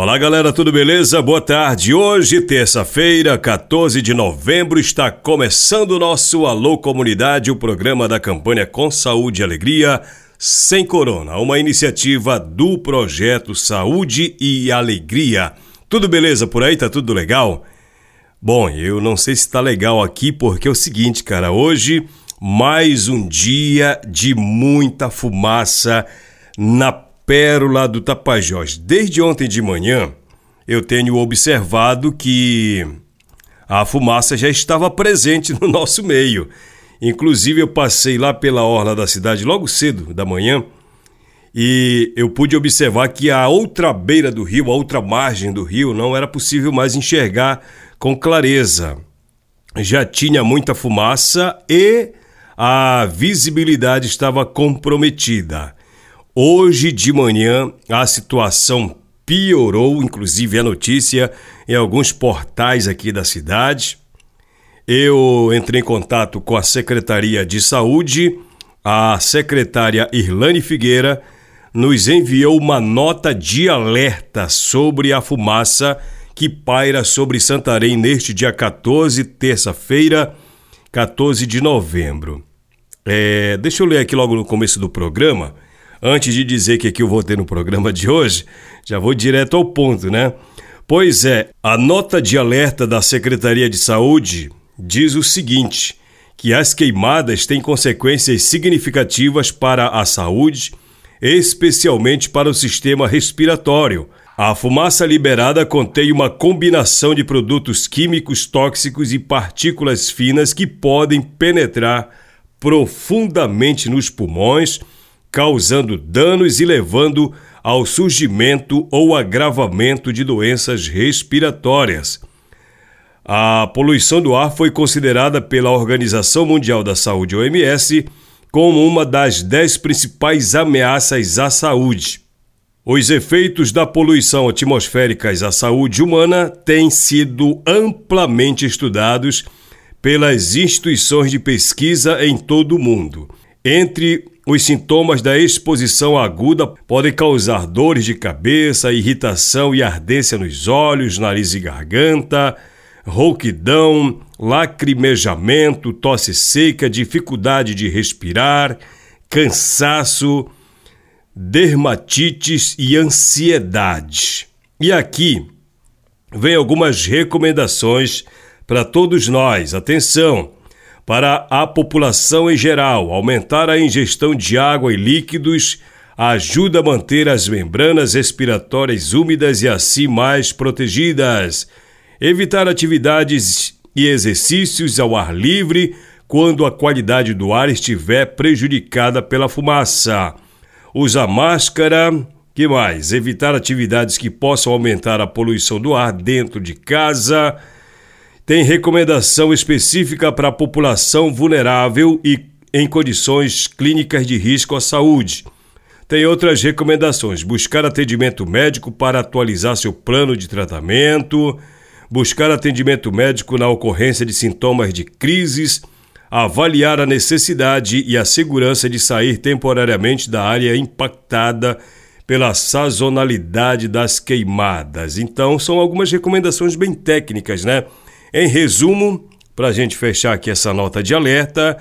Olá galera, tudo beleza? Boa tarde. Hoje, terça-feira, 14 de novembro, está começando o nosso Alô Comunidade, o programa da campanha Com Saúde e Alegria Sem Corona, uma iniciativa do projeto Saúde e Alegria. Tudo beleza por aí? Tá tudo legal? Bom, eu não sei se tá legal aqui porque é o seguinte, cara, hoje mais um dia de muita fumaça na pérola do Tapajós. Desde ontem de manhã, eu tenho observado que a fumaça já estava presente no nosso meio. Inclusive, eu passei lá pela orla da cidade logo cedo da manhã e eu pude observar que a outra beira do rio, a outra margem do rio, não era possível mais enxergar com clareza. Já tinha muita fumaça e a visibilidade estava comprometida. Hoje de manhã a situação piorou, inclusive a notícia em alguns portais aqui da cidade. Eu entrei em contato com a Secretaria de Saúde, a secretária Irlane Figueira nos enviou uma nota de alerta sobre a fumaça que paira sobre Santarém neste dia 14, terça-feira, 14 de novembro. É, deixa eu ler aqui logo no começo do programa Antes de dizer que aqui eu vou ter no programa de hoje, já vou direto ao ponto, né? Pois é, a nota de alerta da Secretaria de Saúde diz o seguinte: que as queimadas têm consequências significativas para a saúde, especialmente para o sistema respiratório. A fumaça liberada contém uma combinação de produtos químicos tóxicos e partículas finas que podem penetrar profundamente nos pulmões causando danos e levando ao surgimento ou agravamento de doenças respiratórias. A poluição do ar foi considerada pela Organização Mundial da Saúde, OMS, como uma das dez principais ameaças à saúde. Os efeitos da poluição atmosférica à saúde humana têm sido amplamente estudados pelas instituições de pesquisa em todo o mundo. Entre os sintomas da exposição aguda podem causar dores de cabeça, irritação e ardência nos olhos, nariz e garganta, rouquidão, lacrimejamento, tosse seca, dificuldade de respirar, cansaço, dermatites e ansiedade. E aqui vem algumas recomendações para todos nós. Atenção! Para a população em geral. Aumentar a ingestão de água e líquidos ajuda a manter as membranas respiratórias úmidas e assim mais protegidas. Evitar atividades e exercícios ao ar livre quando a qualidade do ar estiver prejudicada pela fumaça. Usa máscara. Que mais? Evitar atividades que possam aumentar a poluição do ar dentro de casa tem recomendação específica para a população vulnerável e em condições clínicas de risco à saúde. Tem outras recomendações: buscar atendimento médico para atualizar seu plano de tratamento, buscar atendimento médico na ocorrência de sintomas de crises, avaliar a necessidade e a segurança de sair temporariamente da área impactada pela sazonalidade das queimadas. Então, são algumas recomendações bem técnicas, né? Em resumo, para a gente fechar aqui essa nota de alerta,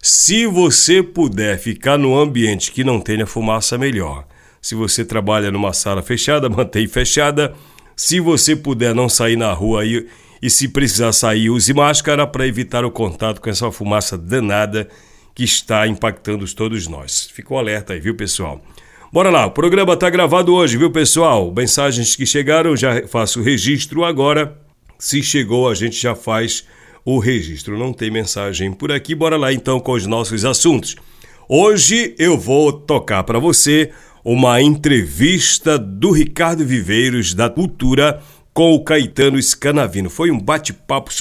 se você puder ficar no ambiente que não tenha fumaça, melhor. Se você trabalha numa sala fechada, mantenha fechada. Se você puder não sair na rua e, e se precisar sair, use máscara para evitar o contato com essa fumaça danada que está impactando todos nós. Ficou alerta aí, viu, pessoal? Bora lá, o programa tá gravado hoje, viu, pessoal? Mensagens que chegaram, já faço o registro agora. Se chegou, a gente já faz o registro. Não tem mensagem por aqui. Bora lá então com os nossos assuntos. Hoje eu vou tocar para você uma entrevista do Ricardo Viveiros da Cultura com o Caetano Scanavino. Foi um bate-papo.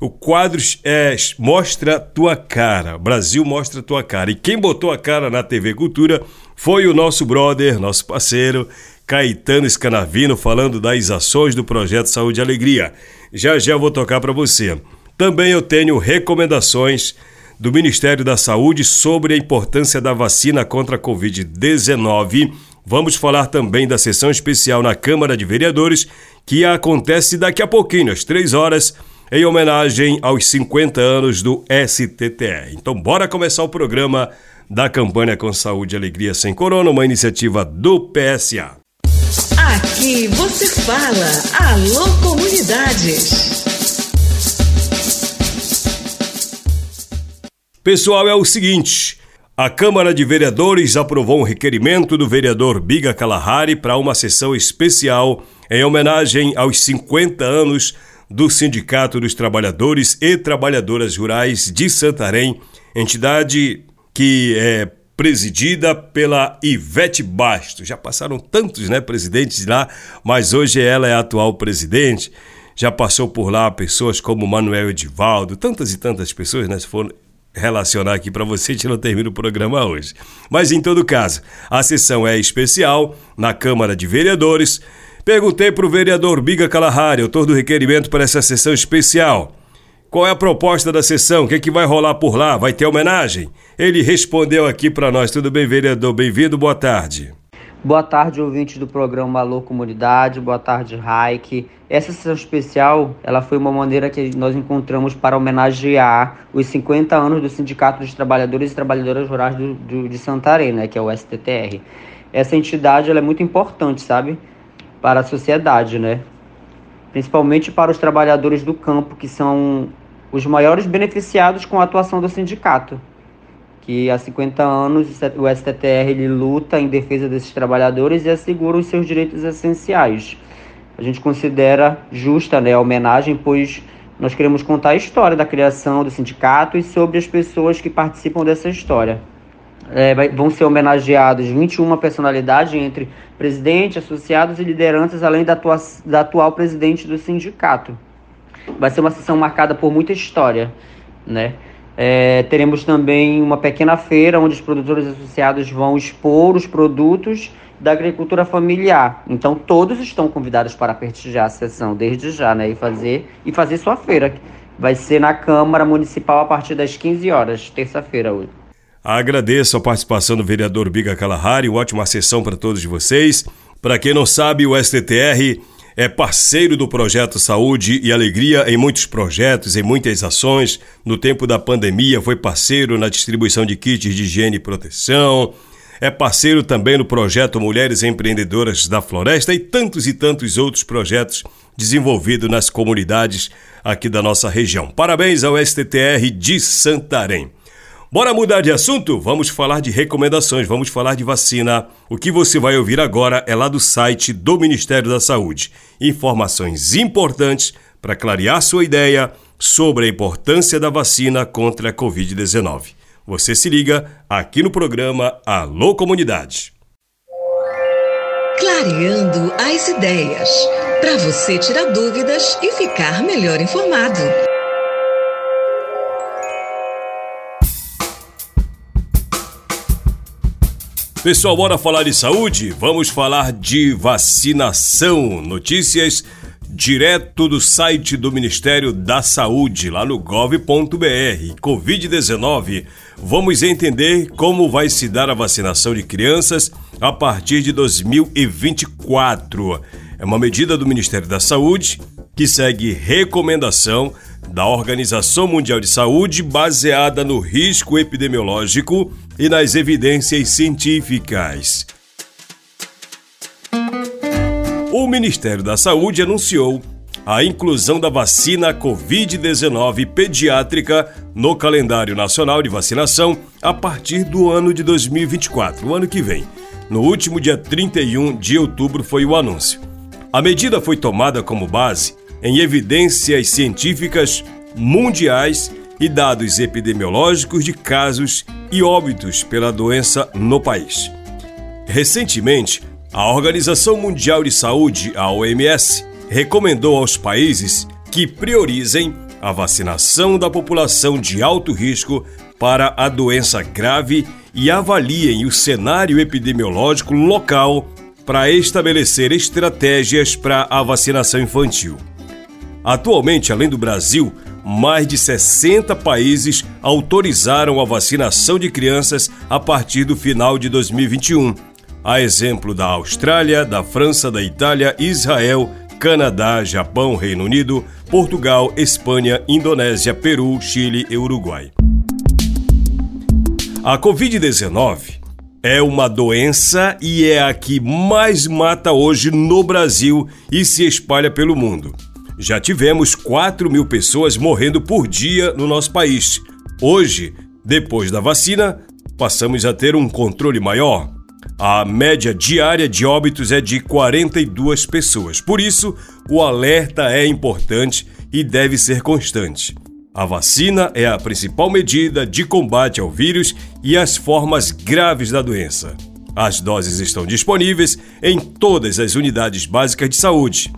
O quadro é Mostra Tua Cara. Brasil Mostra Tua Cara. E quem botou a cara na TV Cultura foi o nosso brother, nosso parceiro, Caetano Scanavino, falando das ações do projeto Saúde e Alegria. Já já vou tocar para você. Também eu tenho recomendações do Ministério da Saúde sobre a importância da vacina contra a Covid-19 Vamos falar também da sessão especial na Câmara de Vereadores, que acontece daqui a pouquinho, às três horas, em homenagem aos 50 anos do STTR. Então, bora começar o programa da campanha com Saúde e Alegria Sem Corona, uma iniciativa do PSA. Aqui você fala, alô comunidades. Pessoal, é o seguinte. A Câmara de Vereadores aprovou um requerimento do vereador Biga Kalahari para uma sessão especial em homenagem aos 50 anos do Sindicato dos Trabalhadores e Trabalhadoras Rurais de Santarém, entidade que é presidida pela Ivete Bastos. Já passaram tantos né, presidentes lá, mas hoje ela é a atual presidente. Já passou por lá pessoas como Manuel Edivaldo, tantas e tantas pessoas, né? Foram relacionar aqui para você, a gente não termina o programa hoje. Mas em todo caso, a sessão é especial na Câmara de Vereadores. Perguntei para o vereador Biga Kalahari, autor do requerimento para essa sessão especial. Qual é a proposta da sessão? O que, é que vai rolar por lá? Vai ter homenagem? Ele respondeu aqui para nós. Tudo bem, vereador? Bem-vindo, boa tarde. Boa tarde, ouvintes do programa Alô Comunidade. Boa tarde, Raik. Essa sessão especial, ela foi uma maneira que nós encontramos para homenagear os 50 anos do Sindicato dos Trabalhadores e Trabalhadoras Rurais do, do, de Santarém, né, que é o STTR. Essa entidade, ela é muito importante, sabe, para a sociedade, né? Principalmente para os trabalhadores do campo, que são os maiores beneficiados com a atuação do sindicato que há 50 anos o STTR ele luta em defesa desses trabalhadores e assegura os seus direitos essenciais. A gente considera justa né, a homenagem, pois nós queremos contar a história da criação do sindicato e sobre as pessoas que participam dessa história. É, vão ser homenageados 21 personalidades entre presidente, associados e lideranças, além da, atua da atual presidente do sindicato. Vai ser uma sessão marcada por muita história, né? É, teremos também uma pequena feira onde os produtores associados vão expor os produtos da agricultura familiar. Então todos estão convidados para prestigiar a sessão desde já, né? E fazer e fazer sua feira. Vai ser na Câmara Municipal a partir das 15 horas, terça-feira hoje. Agradeço a participação do vereador Biga Kalahari, ótima sessão para todos vocês. Para quem não sabe, o STTR é parceiro do projeto Saúde e Alegria em muitos projetos, em muitas ações. No tempo da pandemia, foi parceiro na distribuição de kits de higiene e proteção. É parceiro também no projeto Mulheres Empreendedoras da Floresta e tantos e tantos outros projetos desenvolvidos nas comunidades aqui da nossa região. Parabéns ao STTR de Santarém. Bora mudar de assunto? Vamos falar de recomendações, vamos falar de vacina. O que você vai ouvir agora é lá do site do Ministério da Saúde. Informações importantes para clarear sua ideia sobre a importância da vacina contra a Covid-19. Você se liga aqui no programa Alô Comunidade. Clareando as ideias, para você tirar dúvidas e ficar melhor informado. Pessoal, bora falar de saúde? Vamos falar de vacinação. Notícias direto do site do Ministério da Saúde, lá no gov.br. Covid-19. Vamos entender como vai se dar a vacinação de crianças a partir de 2024. É uma medida do Ministério da Saúde que segue recomendação da Organização Mundial de Saúde baseada no risco epidemiológico e nas evidências científicas. O Ministério da Saúde anunciou a inclusão da vacina Covid-19 pediátrica no calendário nacional de vacinação a partir do ano de 2024, o ano que vem. No último dia 31 de outubro foi o anúncio. A medida foi tomada como base em evidências científicas mundiais e dados epidemiológicos de casos e óbitos pela doença no país. Recentemente, a Organização Mundial de Saúde, a OMS, recomendou aos países que priorizem a vacinação da população de alto risco para a doença grave e avaliem o cenário epidemiológico local para estabelecer estratégias para a vacinação infantil. Atualmente, além do Brasil, mais de 60 países autorizaram a vacinação de crianças a partir do final de 2021. A exemplo da Austrália, da França, da Itália, Israel, Canadá, Japão, Reino Unido, Portugal, Espanha, Indonésia, Peru, Chile e Uruguai. A Covid-19 é uma doença e é a que mais mata hoje no Brasil e se espalha pelo mundo. Já tivemos 4 mil pessoas morrendo por dia no nosso país. Hoje, depois da vacina, passamos a ter um controle maior. A média diária de óbitos é de 42 pessoas. Por isso, o alerta é importante e deve ser constante. A vacina é a principal medida de combate ao vírus e às formas graves da doença. As doses estão disponíveis em todas as unidades básicas de saúde.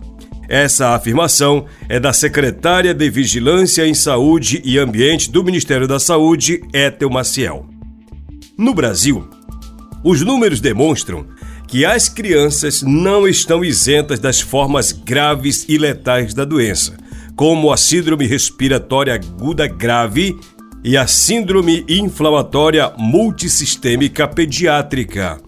Essa afirmação é da secretária de Vigilância em Saúde e Ambiente do Ministério da Saúde, Ethel Maciel. No Brasil, os números demonstram que as crianças não estão isentas das formas graves e letais da doença, como a síndrome respiratória aguda grave e a síndrome inflamatória multissistêmica pediátrica.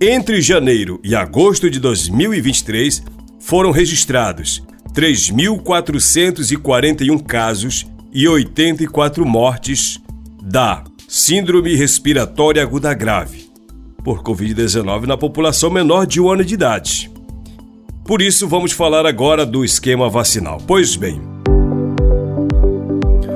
Entre janeiro e agosto de 2023, foram registrados 3.441 casos e 84 mortes da Síndrome Respiratória Aguda Grave por Covid-19 na população menor de um ano de idade. Por isso, vamos falar agora do esquema vacinal. Pois bem,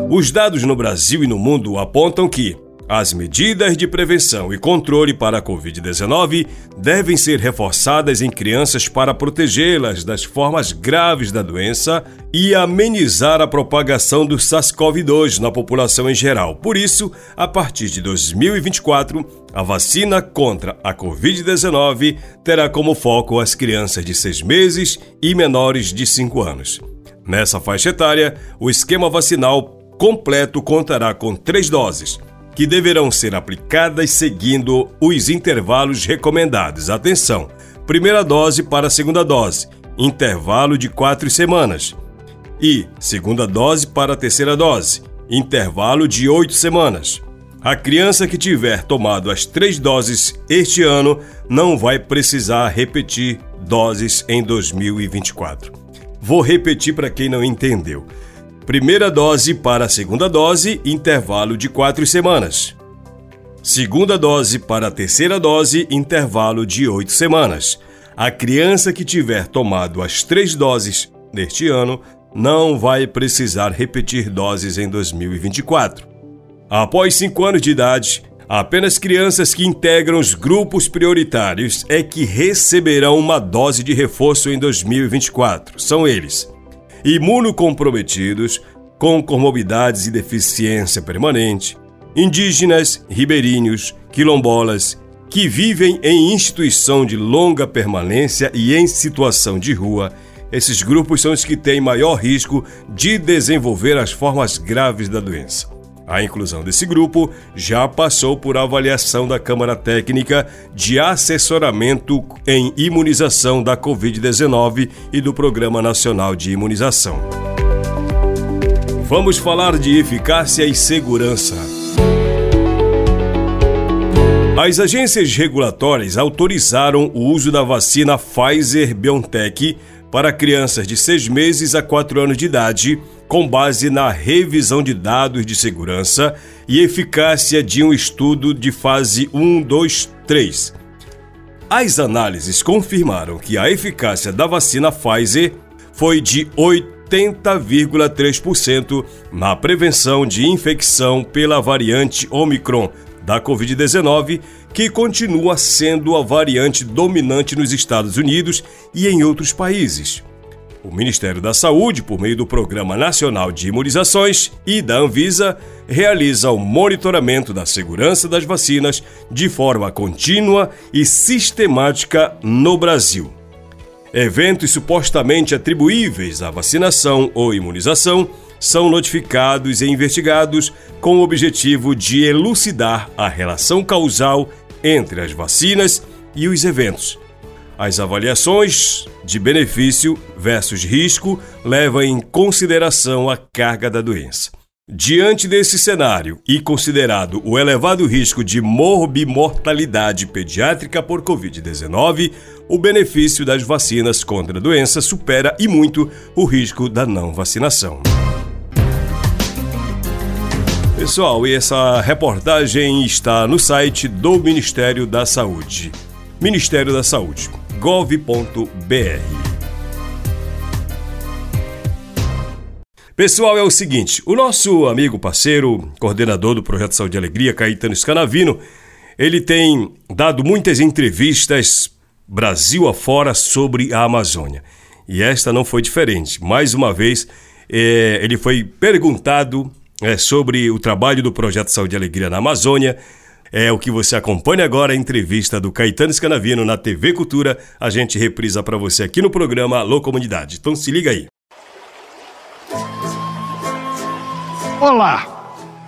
os dados no Brasil e no mundo apontam que as medidas de prevenção e controle para a Covid-19 devem ser reforçadas em crianças para protegê-las das formas graves da doença e amenizar a propagação do SARS-CoV-2 na população em geral. Por isso, a partir de 2024, a vacina contra a Covid-19 terá como foco as crianças de 6 meses e menores de 5 anos. Nessa faixa etária, o esquema vacinal completo contará com três doses que deverão ser aplicadas seguindo os intervalos recomendados. Atenção! Primeira dose para segunda dose, intervalo de quatro semanas. E segunda dose para terceira dose, intervalo de oito semanas. A criança que tiver tomado as três doses este ano não vai precisar repetir doses em 2024. Vou repetir para quem não entendeu. Primeira dose para a segunda dose, intervalo de quatro semanas. Segunda dose para a terceira dose, intervalo de oito semanas. A criança que tiver tomado as três doses neste ano não vai precisar repetir doses em 2024. Após cinco anos de idade, apenas crianças que integram os grupos prioritários é que receberão uma dose de reforço em 2024. São eles imunocomprometidos, com comorbidades e deficiência permanente, indígenas, ribeirinhos, quilombolas, que vivem em instituição de longa permanência e em situação de rua, esses grupos são os que têm maior risco de desenvolver as formas graves da doença. A inclusão desse grupo já passou por avaliação da Câmara Técnica de Assessoramento em Imunização da Covid-19 e do Programa Nacional de Imunização. Vamos falar de eficácia e segurança. As agências regulatórias autorizaram o uso da vacina Pfizer BioNTech para crianças de 6 meses a 4 anos de idade com base na revisão de dados de segurança e eficácia de um estudo de fase 1, 2, 3. As análises confirmaram que a eficácia da vacina Pfizer foi de 80,3% na prevenção de infecção pela variante Omicron da Covid-19, que continua sendo a variante dominante nos Estados Unidos e em outros países. O Ministério da Saúde, por meio do Programa Nacional de Imunizações e da Anvisa, realiza o monitoramento da segurança das vacinas de forma contínua e sistemática no Brasil. Eventos supostamente atribuíveis à vacinação ou imunização são notificados e investigados com o objetivo de elucidar a relação causal entre as vacinas e os eventos. As avaliações de benefício versus risco levam em consideração a carga da doença. Diante desse cenário e considerado o elevado risco de morbimortalidade pediátrica por Covid-19, o benefício das vacinas contra a doença supera e muito o risco da não vacinação. Pessoal, e essa reportagem está no site do Ministério da Saúde. Ministério da Saúde, gov.br. Pessoal, é o seguinte: o nosso amigo, parceiro, coordenador do Projeto Saúde e Alegria, Caetano Scanavino, ele tem dado muitas entrevistas Brasil afora sobre a Amazônia. E esta não foi diferente. Mais uma vez, é, ele foi perguntado é, sobre o trabalho do Projeto Saúde e Alegria na Amazônia. É o que você acompanha agora, a entrevista do Caetano Scanavino na TV Cultura. A gente reprisa para você aqui no programa Alô Comunidade. Então se liga aí. Olá!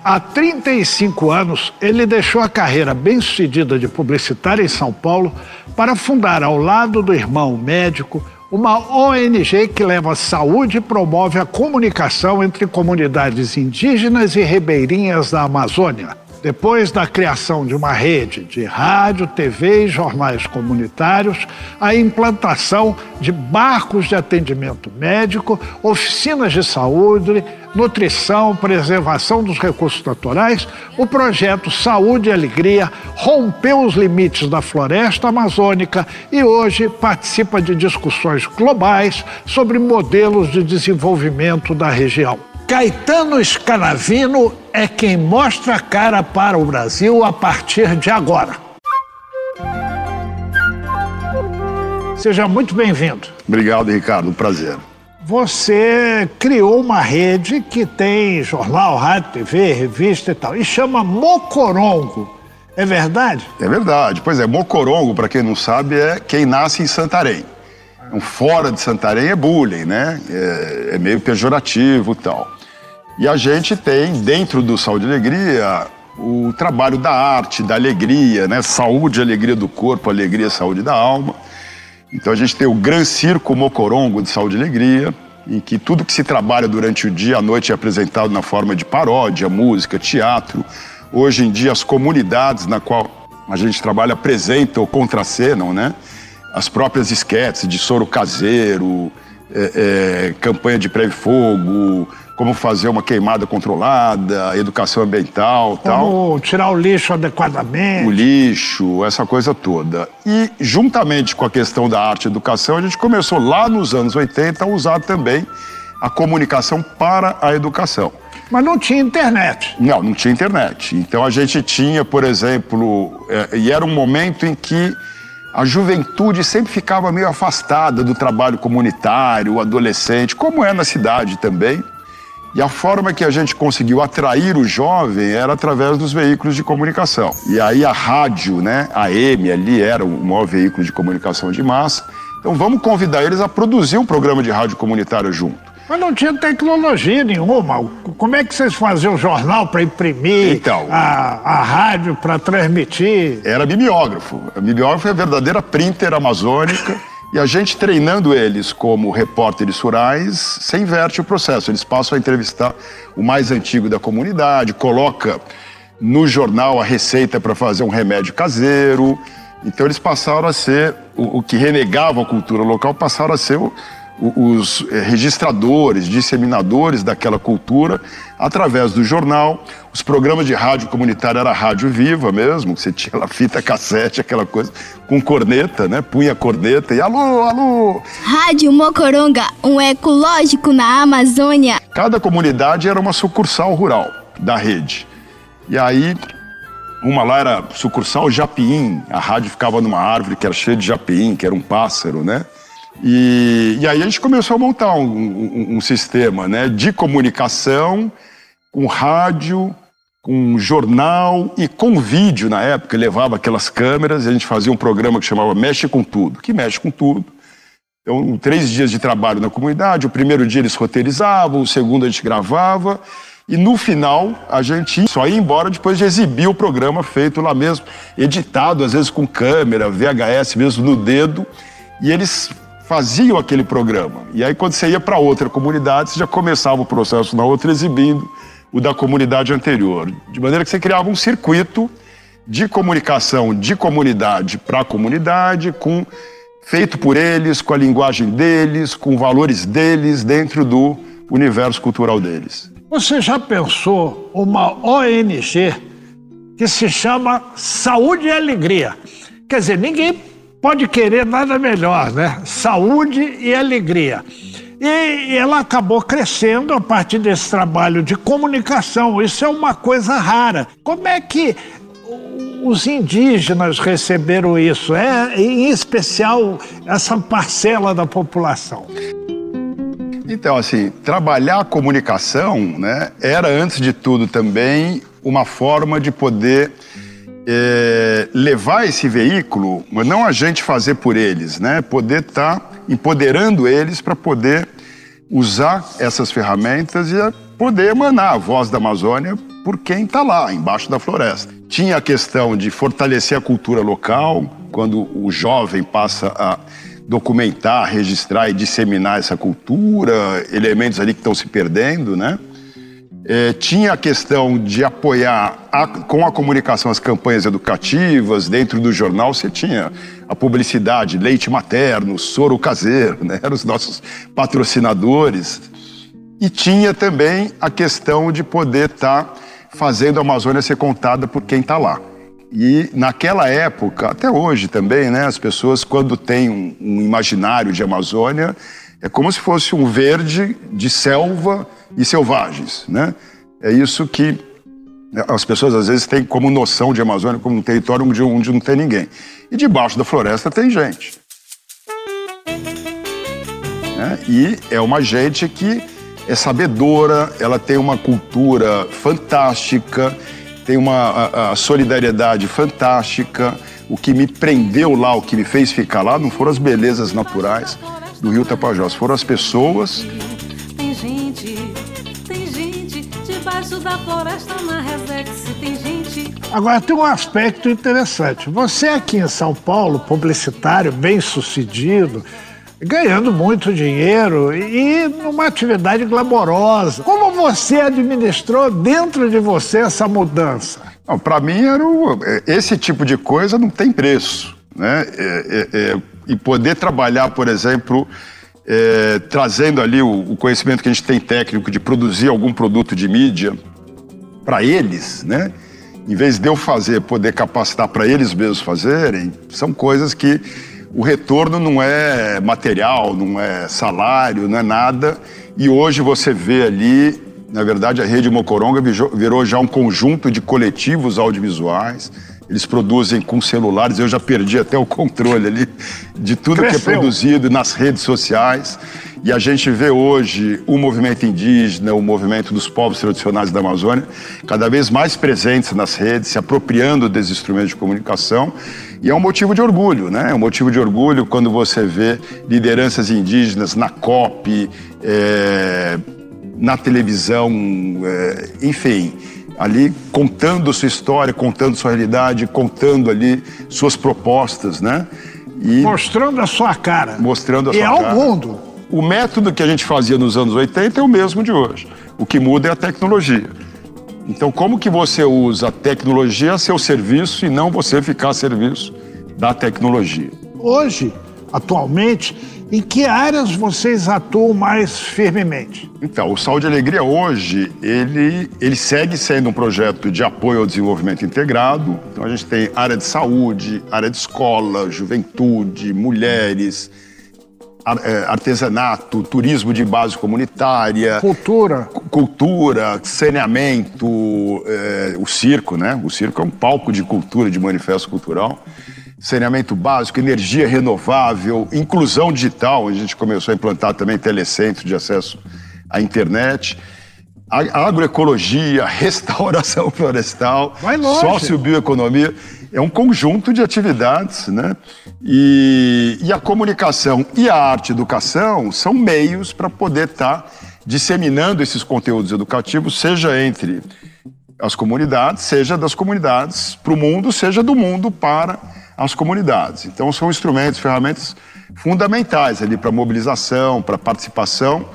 Há 35 anos, ele deixou a carreira bem-sucedida de publicitário em São Paulo para fundar, ao lado do irmão médico, uma ONG que leva saúde e promove a comunicação entre comunidades indígenas e ribeirinhas da Amazônia. Depois da criação de uma rede de rádio, TV e jornais comunitários, a implantação de barcos de atendimento médico, oficinas de saúde, nutrição, preservação dos recursos naturais, o projeto Saúde e Alegria rompeu os limites da floresta amazônica e hoje participa de discussões globais sobre modelos de desenvolvimento da região. Caetano Scanavino é quem mostra a cara para o Brasil a partir de agora. Seja muito bem-vindo. Obrigado, Ricardo. Prazer. Você criou uma rede que tem jornal, rádio, TV, revista e tal, e chama Mocorongo. É verdade? É verdade. Pois é, Mocorongo, para quem não sabe, é quem nasce em Santarém. Um fora de Santarém é bullying, né? É, é meio pejorativo e tal. E a gente tem, dentro do Saúde e Alegria, o trabalho da arte, da alegria, né? Saúde, alegria do corpo, alegria, saúde da alma. Então a gente tem o Gran Circo Mocorongo de Saúde e Alegria, em que tudo que se trabalha durante o dia à noite é apresentado na forma de paródia, música, teatro. Hoje em dia as comunidades na qual a gente trabalha apresentam ou contracenam, né? As próprias esquetes de soro caseiro, é, é, campanha de pré-fogo, como fazer uma queimada controlada, educação ambiental tal. Como tirar o lixo adequadamente. O lixo, essa coisa toda. E, juntamente com a questão da arte e educação, a gente começou lá nos anos 80 a usar também a comunicação para a educação. Mas não tinha internet. Não, não tinha internet. Então a gente tinha, por exemplo, é, e era um momento em que a juventude sempre ficava meio afastada do trabalho comunitário, o adolescente, como é na cidade também. E a forma que a gente conseguiu atrair o jovem era através dos veículos de comunicação. E aí a rádio, né, a M ali era o maior veículo de comunicação de massa. Então vamos convidar eles a produzir um programa de rádio comunitário junto. Mas não tinha tecnologia nenhuma. Como é que vocês faziam o jornal para imprimir, então, a, a rádio para transmitir? Era mimeógrafo. O mimeógrafo é a verdadeira printer amazônica. E a gente treinando eles como repórteres rurais, você inverte o processo. Eles passam a entrevistar o mais antigo da comunidade, coloca no jornal a receita para fazer um remédio caseiro. Então eles passaram a ser o, o que renegava a cultura local, passaram a ser o, os eh, registradores, disseminadores daquela cultura através do jornal. Os programas de rádio comunitária era rádio viva mesmo, você tinha lá fita cassete, aquela coisa, com corneta, né? Punha corneta e alô, alô. Rádio Mocoronga, um ecológico na Amazônia. Cada comunidade era uma sucursal rural da rede. E aí Uma lá era sucursal Japim, a rádio ficava numa árvore que era cheia de japim, que era um pássaro, né? E, e aí a gente começou a montar um, um, um sistema né, de comunicação com rádio, com jornal e com vídeo na época. levava aquelas câmeras e a gente fazia um programa que chamava Mexe com Tudo, que mexe com tudo. Então, três dias de trabalho na comunidade. O primeiro dia eles roteirizavam, o segundo a gente gravava. E no final, a gente só ia embora depois de exibir o programa feito lá mesmo, editado, às vezes com câmera, VHS mesmo no dedo. E eles faziam aquele programa. E aí, quando você ia para outra comunidade, você já começava o processo na outra exibindo o da comunidade anterior. De maneira que você criava um circuito de comunicação de comunidade para comunidade, com feito por eles, com a linguagem deles, com valores deles dentro do universo cultural deles. Você já pensou uma ONG que se chama Saúde e Alegria? Quer dizer, ninguém pode querer nada melhor, né? Saúde e alegria. E ela acabou crescendo a partir desse trabalho de comunicação. Isso é uma coisa rara. Como é que os indígenas receberam isso? É, em especial, essa parcela da população. Então, assim, trabalhar a comunicação né, era, antes de tudo, também uma forma de poder é, levar esse veículo, mas não a gente fazer por eles, né? Poder estar tá empoderando eles para poder usar essas ferramentas e poder emanar a voz da Amazônia por quem está lá, embaixo da floresta. Tinha a questão de fortalecer a cultura local, quando o jovem passa a documentar, registrar e disseminar essa cultura, elementos ali que estão se perdendo, né? É, tinha a questão de apoiar a, com a comunicação as campanhas educativas. Dentro do jornal você tinha a publicidade, leite materno, soro caseiro, né? eram os nossos patrocinadores. E tinha também a questão de poder estar tá fazendo a Amazônia ser contada por quem está lá. E naquela época, até hoje também, né, as pessoas, quando têm um, um imaginário de Amazônia, é como se fosse um verde de selva e selvagens, né? É isso que as pessoas às vezes têm como noção de Amazônia como um território onde, onde não tem ninguém. E debaixo da floresta tem gente. Né? E é uma gente que é sabedora, ela tem uma cultura fantástica, tem uma a, a solidariedade fantástica. O que me prendeu lá, o que me fez ficar lá, não foram as belezas naturais do Rio Tapajós, foram as pessoas debaixo da floresta na Resex tem gente. Agora tem um aspecto interessante. Você aqui em São Paulo, publicitário, bem sucedido, ganhando muito dinheiro e numa atividade glamourosa. Como você administrou dentro de você essa mudança? Para mim, era o, é, esse tipo de coisa não tem preço. Né? É, é, é, e poder trabalhar, por exemplo, é, trazendo ali o, o, conhecimento que a gente tem técnico de produzir algum produto de mídia para eles, né? Em vez de eu fazer, poder capacitar para eles mesmos fazerem, são coisas que o retorno não é material, não é salário, não é nada. E hoje você vê ali, na verdade, a Rede Mocoronga virou já um conjunto de coletivos audiovisuais eles produzem com celulares, eu já perdi até o controle ali de tudo Cresceu. que é produzido nas redes sociais. E a gente vê hoje o movimento indígena, o movimento dos povos tradicionais da Amazônia, cada vez mais presentes nas redes, se apropriando desses instrumentos de comunicação. E é um motivo de orgulho, né? É um motivo de orgulho quando você vê lideranças indígenas na COP, é, na televisão, é, enfim ali contando sua história, contando sua realidade, contando ali suas propostas, né? E mostrando a sua cara. Mostrando a e sua cara. E ao mundo. O método que a gente fazia nos anos 80 é o mesmo de hoje. O que muda é a tecnologia. Então, como que você usa a tecnologia a seu serviço e não você ficar a serviço da tecnologia? Hoje, atualmente, em que áreas vocês atuam mais firmemente? Então, o Saúde e Alegria hoje, ele, ele segue sendo um projeto de apoio ao desenvolvimento integrado. Então, a gente tem área de saúde, área de escola, juventude, mulheres, é, artesanato, turismo de base comunitária. Cultura. cultura, saneamento, é, o circo, né? O circo é um palco de cultura, de manifesto cultural. Saneamento básico, energia renovável, inclusão digital. A gente começou a implantar também telecentro de acesso à internet. Agroecologia, restauração florestal, sociobioeconomia. É um conjunto de atividades, né? E, e a comunicação e a arte educação são meios para poder estar tá disseminando esses conteúdos educativos, seja entre as comunidades, seja das comunidades para o mundo, seja do mundo para as comunidades. Então, são instrumentos, ferramentas fundamentais ali para mobilização, para participação,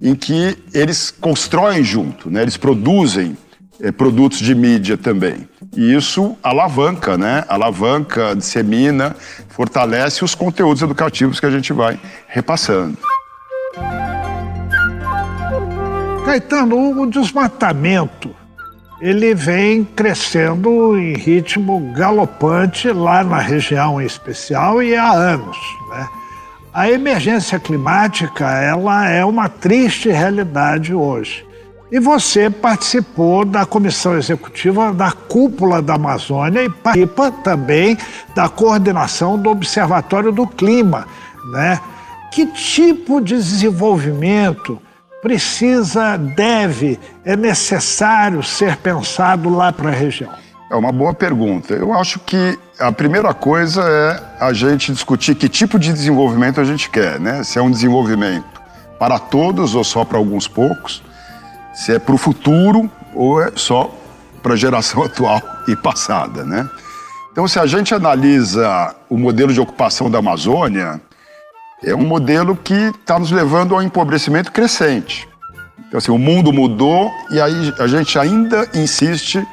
em que eles constroem junto, né? eles produzem é, produtos de mídia também. E isso alavanca, né? Alavanca, dissemina, fortalece os conteúdos educativos que a gente vai repassando. Caetano, o desmatamento ele vem crescendo em ritmo galopante lá na região em especial e há anos. Né? A emergência climática ela é uma triste realidade hoje. E você participou da comissão executiva da Cúpula da Amazônia e participa também da coordenação do Observatório do Clima. Né? Que tipo de desenvolvimento precisa, deve, é necessário ser pensado lá para a região? É uma boa pergunta. Eu acho que a primeira coisa é a gente discutir que tipo de desenvolvimento a gente quer, né? Se é um desenvolvimento para todos ou só para alguns poucos, se é para o futuro ou é só para a geração atual e passada, né? Então, se a gente analisa o modelo de ocupação da Amazônia, é um modelo que está nos levando ao empobrecimento crescente. Então, assim, o mundo mudou e aí a gente ainda insiste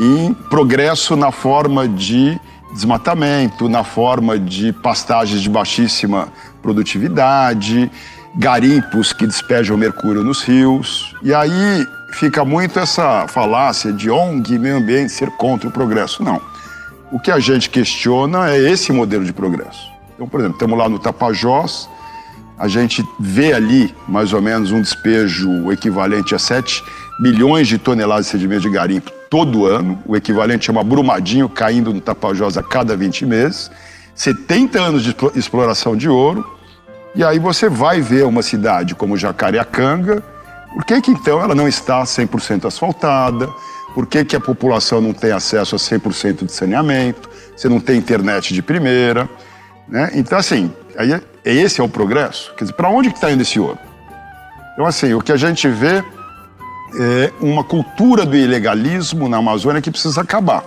em progresso na forma de desmatamento, na forma de pastagens de baixíssima produtividade, garimpos que despejam mercúrio nos rios. E aí fica muito essa falácia de ONG meio ambiente ser contra o progresso. Não. O que a gente questiona é esse modelo de progresso. Então, por exemplo, estamos lá no Tapajós, a gente vê ali mais ou menos um despejo equivalente a 7 milhões de toneladas de sedimento de garimpo todo ano, o equivalente a uma brumadinho caindo no Tapajós a cada 20 meses, 70 anos de exploração de ouro, e aí você vai ver uma cidade como Jacareacanga, por que, que então ela não está 100% asfaltada? Por que, que a população não tem acesso a 100% de saneamento? Você não tem internet de primeira? Né? Então, assim, aí, é, esse é o progresso. Quer dizer, para onde está indo esse ouro? Então, assim, o que a gente vê é uma cultura do ilegalismo na Amazônia que precisa acabar.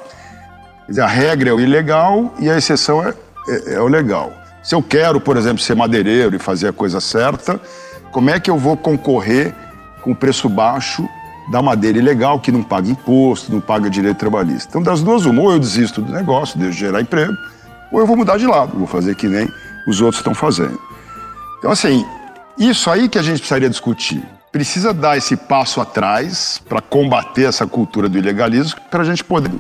Quer dizer, a regra é o ilegal e a exceção é, é, é o legal. Se eu quero, por exemplo, ser madeireiro e fazer a coisa certa, como é que eu vou concorrer com o preço baixo da madeira ilegal, que não paga imposto, não paga direito trabalhista? Então, das duas, uma, ou eu desisto do negócio, deixo de gerar emprego, ou eu vou mudar de lado, vou fazer que nem os outros estão fazendo. Então, assim, isso aí que a gente precisaria discutir. Precisa dar esse passo atrás para combater essa cultura do ilegalismo, para a gente poder,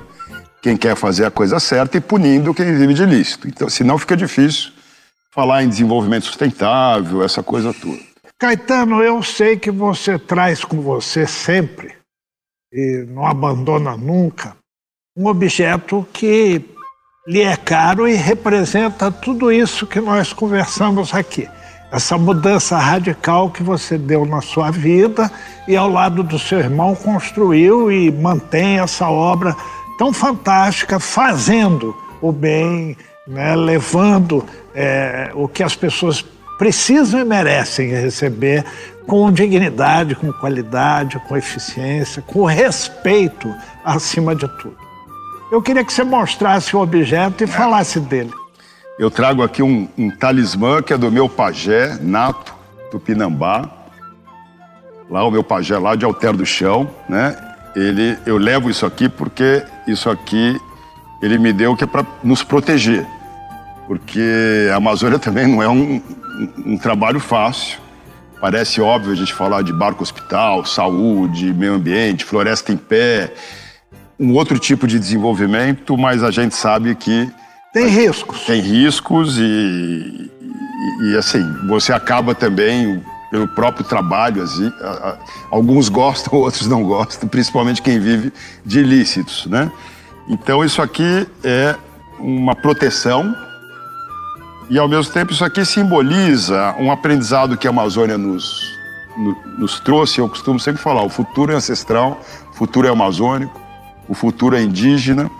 quem quer fazer a coisa certa e punindo quem vive de ilícito. Então, senão fica difícil falar em desenvolvimento sustentável, essa coisa toda. Caetano, eu sei que você traz com você sempre, e não abandona nunca, um objeto que lhe é caro e representa tudo isso que nós conversamos aqui. Essa mudança radical que você deu na sua vida e ao lado do seu irmão construiu e mantém essa obra tão fantástica, fazendo o bem, né, levando é, o que as pessoas precisam e merecem receber com dignidade, com qualidade, com eficiência, com respeito acima de tudo. Eu queria que você mostrasse o objeto e falasse dele. Eu trago aqui um, um talismã que é do meu pajé, Nato, Tupinambá. Lá, o meu pajé lá de Alter do Chão, né? Ele, eu levo isso aqui porque isso aqui ele me deu que é para nos proteger. Porque a Amazônia também não é um, um, um trabalho fácil. Parece óbvio a gente falar de barco hospital, saúde, meio ambiente, floresta em pé, um outro tipo de desenvolvimento, mas a gente sabe que. Tem riscos. Tem riscos e, e, e assim, você acaba também pelo próprio trabalho. Assim, alguns gostam, outros não gostam, principalmente quem vive de ilícitos, né? Então isso aqui é uma proteção e ao mesmo tempo isso aqui simboliza um aprendizado que a Amazônia nos, nos trouxe. Eu costumo sempre falar: o futuro é ancestral, o futuro é amazônico, o futuro é indígena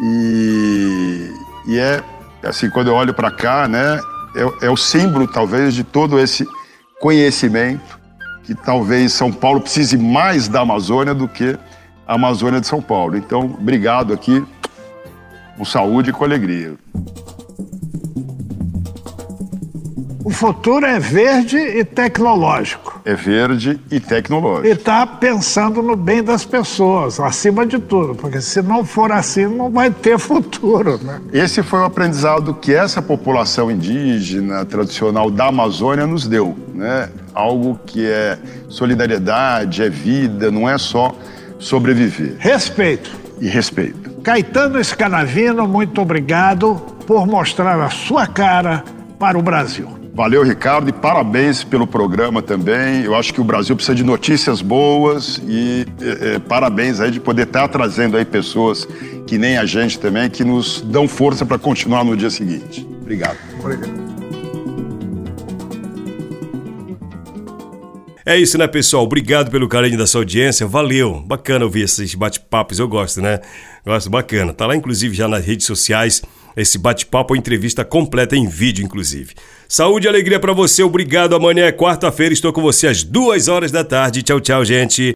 e, e é assim quando eu olho para cá, né? É, é o símbolo talvez de todo esse conhecimento que talvez São Paulo precise mais da Amazônia do que a Amazônia de São Paulo. Então, obrigado aqui, com saúde e com alegria. O futuro é verde e tecnológico. É verde e tecnológico. E está pensando no bem das pessoas, acima de tudo, porque se não for assim, não vai ter futuro. Né? Esse foi o aprendizado que essa população indígena tradicional da Amazônia nos deu. Né? Algo que é solidariedade, é vida, não é só sobreviver. Respeito. E respeito. Caetano Escanavino, muito obrigado por mostrar a sua cara para o Brasil. Valeu, Ricardo, e parabéns pelo programa também. Eu acho que o Brasil precisa de notícias boas e é, é, parabéns aí de poder estar trazendo aí pessoas que nem a gente também, que nos dão força para continuar no dia seguinte. Obrigado. Obrigado. É isso, né, pessoal? Obrigado pelo carinho da sua audiência. Valeu. Bacana ouvir esses bate-papos. Eu gosto, né? Gosto, bacana. Tá lá, inclusive, já nas redes sociais esse bate-papo ou entrevista completa em vídeo, inclusive. Saúde e alegria para você. Obrigado. Amanhã é quarta-feira. Estou com você às duas horas da tarde. Tchau, tchau, gente.